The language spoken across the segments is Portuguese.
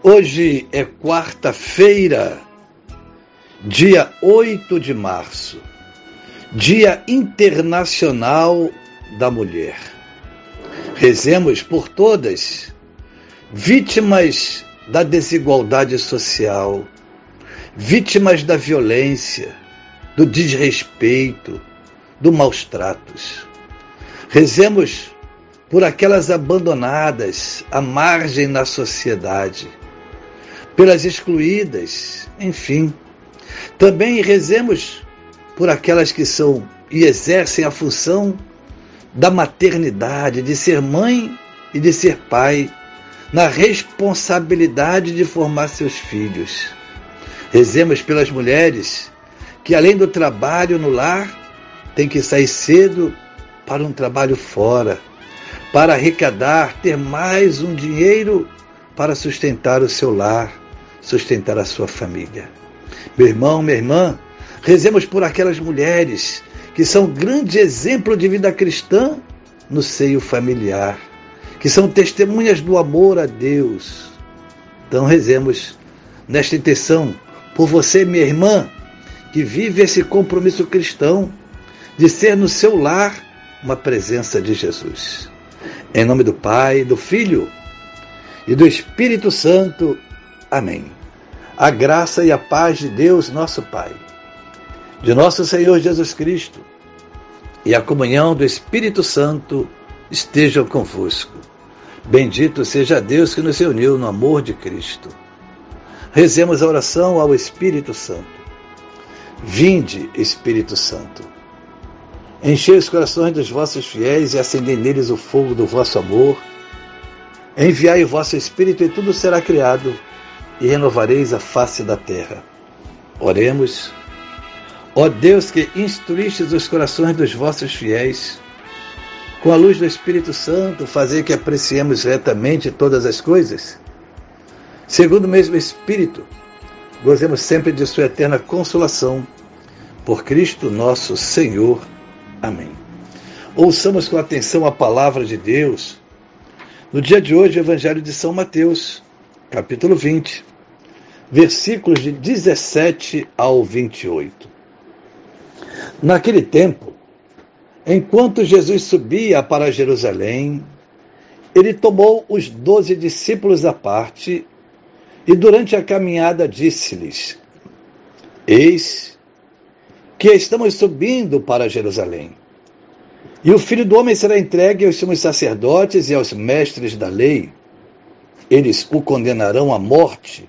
Hoje é quarta-feira, dia 8 de março, Dia Internacional da Mulher. Rezemos por todas, vítimas da desigualdade social, vítimas da violência, do desrespeito, do maus tratos. Rezemos por aquelas abandonadas à margem na sociedade pelas excluídas, enfim. Também rezemos por aquelas que são e exercem a função da maternidade, de ser mãe e de ser pai, na responsabilidade de formar seus filhos. Rezemos pelas mulheres que, além do trabalho no lar, têm que sair cedo para um trabalho fora, para arrecadar, ter mais um dinheiro para sustentar o seu lar sustentar a sua família. Meu irmão, minha irmã, rezemos por aquelas mulheres que são grande exemplo de vida cristã no seio familiar, que são testemunhas do amor a Deus. Então rezemos nesta intenção por você, minha irmã, que vive esse compromisso cristão de ser no seu lar uma presença de Jesus. Em nome do Pai, do Filho e do Espírito Santo. Amém. A graça e a paz de Deus, nosso Pai, de nosso Senhor Jesus Cristo e a comunhão do Espírito Santo estejam convosco. Bendito seja Deus que nos reuniu no amor de Cristo. Rezemos a oração ao Espírito Santo. Vinde, Espírito Santo. Enchei os corações dos vossos fiéis e acendei neles o fogo do vosso amor. Enviai o vosso Espírito e tudo será criado e renovareis a face da terra. Oremos. Ó Deus que instruístes os corações dos vossos fiéis, com a luz do Espírito Santo, fazer que apreciemos retamente todas as coisas, segundo o mesmo Espírito, gozemos sempre de Sua eterna consolação. Por Cristo nosso Senhor. Amém. Ouçamos com atenção a palavra de Deus. No dia de hoje, o Evangelho de São Mateus, capítulo 20, versículos de 17 ao 28. Naquele tempo, enquanto Jesus subia para Jerusalém, ele tomou os doze discípulos à parte e, durante a caminhada, disse-lhes: Eis que estamos subindo para Jerusalém. E o filho do homem será entregue aos sumos sacerdotes e aos mestres da lei eles o condenarão à morte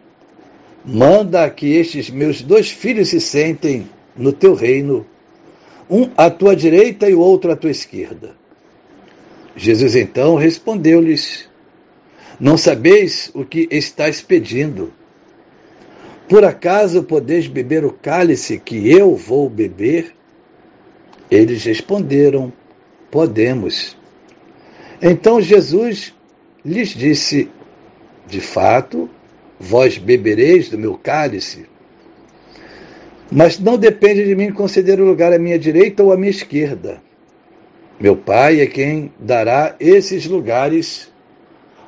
Manda que estes meus dois filhos se sentem no teu reino, um à tua direita e o outro à tua esquerda. Jesus então respondeu-lhes: Não sabeis o que estáis pedindo. Por acaso podeis beber o cálice que eu vou beber? Eles responderam: Podemos. Então Jesus lhes disse: de fato, vós bebereis do meu cálice, mas não depende de mim conceder o lugar à minha direita ou à minha esquerda. Meu Pai é quem dará esses lugares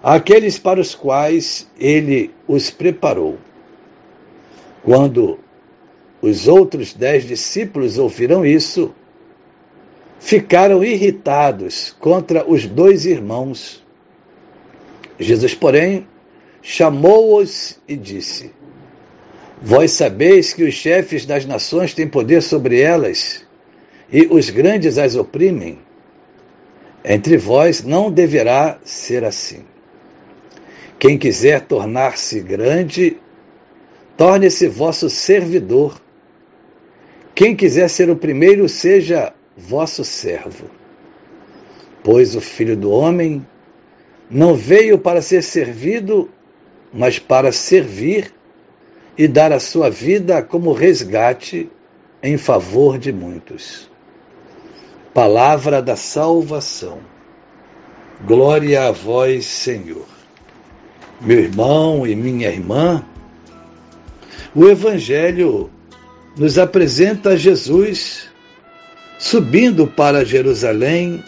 àqueles para os quais ele os preparou. Quando os outros dez discípulos ouviram isso, ficaram irritados contra os dois irmãos. Jesus, porém, chamou-os e disse: Vós sabeis que os chefes das nações têm poder sobre elas, e os grandes as oprimem. Entre vós não deverá ser assim. Quem quiser tornar-se grande, torne-se vosso servidor. Quem quiser ser o primeiro, seja vosso servo. Pois o Filho do Homem não veio para ser servido, mas para servir e dar a sua vida como resgate em favor de muitos. Palavra da salvação. Glória a vós, Senhor. Meu irmão e minha irmã, o Evangelho nos apresenta Jesus subindo para Jerusalém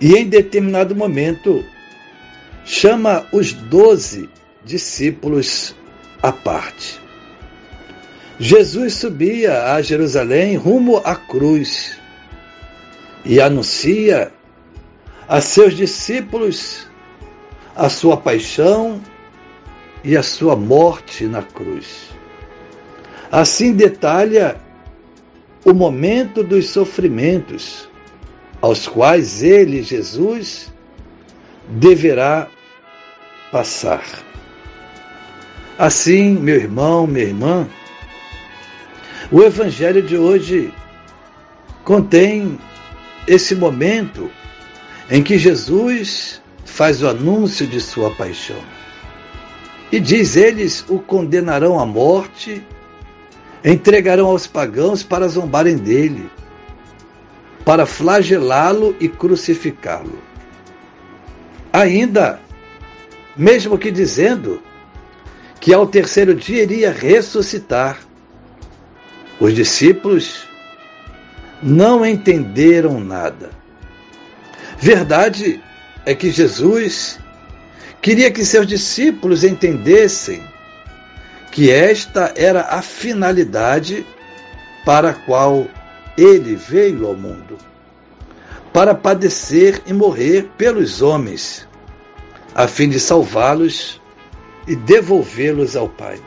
e, em determinado momento, chama os doze discípulos à parte. Jesus subia a Jerusalém rumo à cruz e anuncia a seus discípulos a sua paixão e a sua morte na cruz. Assim detalha o momento dos sofrimentos aos quais ele, Jesus, deverá passar. Assim, meu irmão, minha irmã, o Evangelho de hoje contém esse momento em que Jesus faz o anúncio de sua paixão. E diz: Eles o condenarão à morte, entregarão aos pagãos para zombarem dele, para flagelá-lo e crucificá-lo. Ainda, mesmo que dizendo que ao terceiro dia iria ressuscitar, os discípulos não entenderam nada. Verdade é que Jesus queria que seus discípulos entendessem que esta era a finalidade para a qual ele veio ao mundo para padecer e morrer pelos homens, a fim de salvá-los e devolvê-los ao Pai.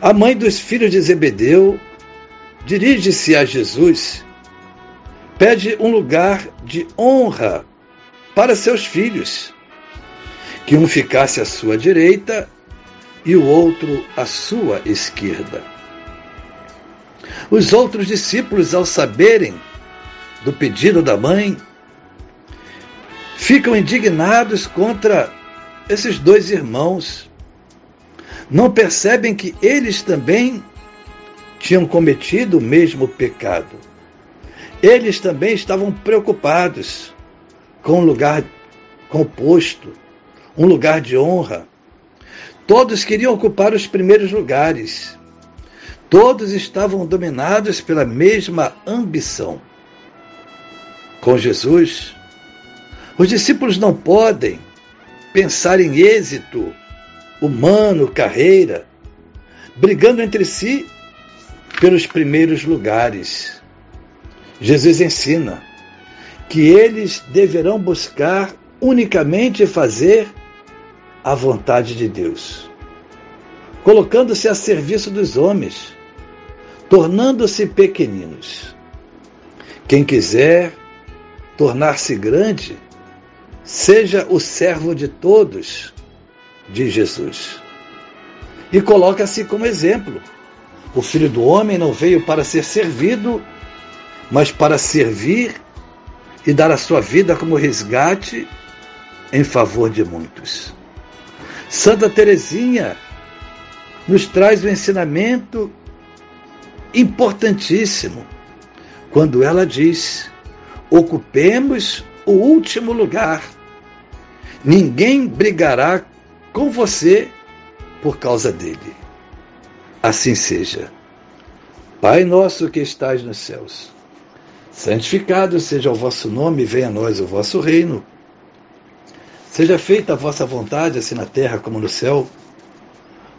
A mãe dos filhos de Zebedeu dirige-se a Jesus, pede um lugar de honra para seus filhos, que um ficasse à sua direita e o outro à sua esquerda. Os outros discípulos, ao saberem do pedido da mãe, ficam indignados contra esses dois irmãos. Não percebem que eles também tinham cometido o mesmo pecado. Eles também estavam preocupados com um lugar composto, um lugar de honra. Todos queriam ocupar os primeiros lugares. Todos estavam dominados pela mesma ambição. Com Jesus, os discípulos não podem pensar em êxito humano, carreira, brigando entre si pelos primeiros lugares. Jesus ensina que eles deverão buscar unicamente fazer a vontade de Deus, colocando-se a serviço dos homens, tornando-se pequeninos. Quem quiser tornar-se grande, seja o servo de todos, diz Jesus. E coloca-se como exemplo o filho do homem não veio para ser servido, mas para servir e dar a sua vida como resgate em favor de muitos. Santa Teresinha nos traz um ensinamento importantíssimo quando ela diz: ocupemos o último lugar. Ninguém brigará com você por causa dele. Assim seja. Pai nosso que estais nos céus, santificado seja o vosso nome, venha a nós o vosso reino. Seja feita a vossa vontade, assim na terra como no céu.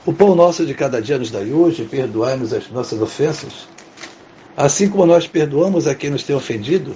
O pão nosso de cada dia nos dai hoje, perdoai-nos as nossas ofensas, assim como nós perdoamos a quem nos tem ofendido.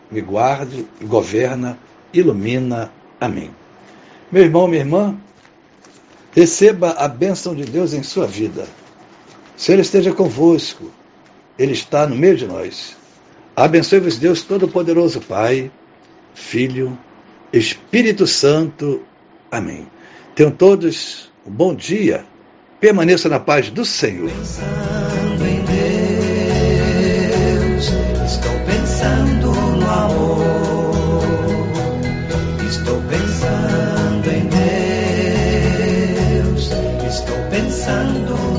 me guarde, governa, ilumina. Amém. Meu irmão, minha irmã, receba a bênção de Deus em sua vida. Se Ele esteja convosco, Ele está no meio de nós. Abençoe-vos, Deus Todo-Poderoso, Pai, Filho, Espírito Santo. Amém. Tenham todos um bom dia. Permaneça na paz do Senhor. Pensando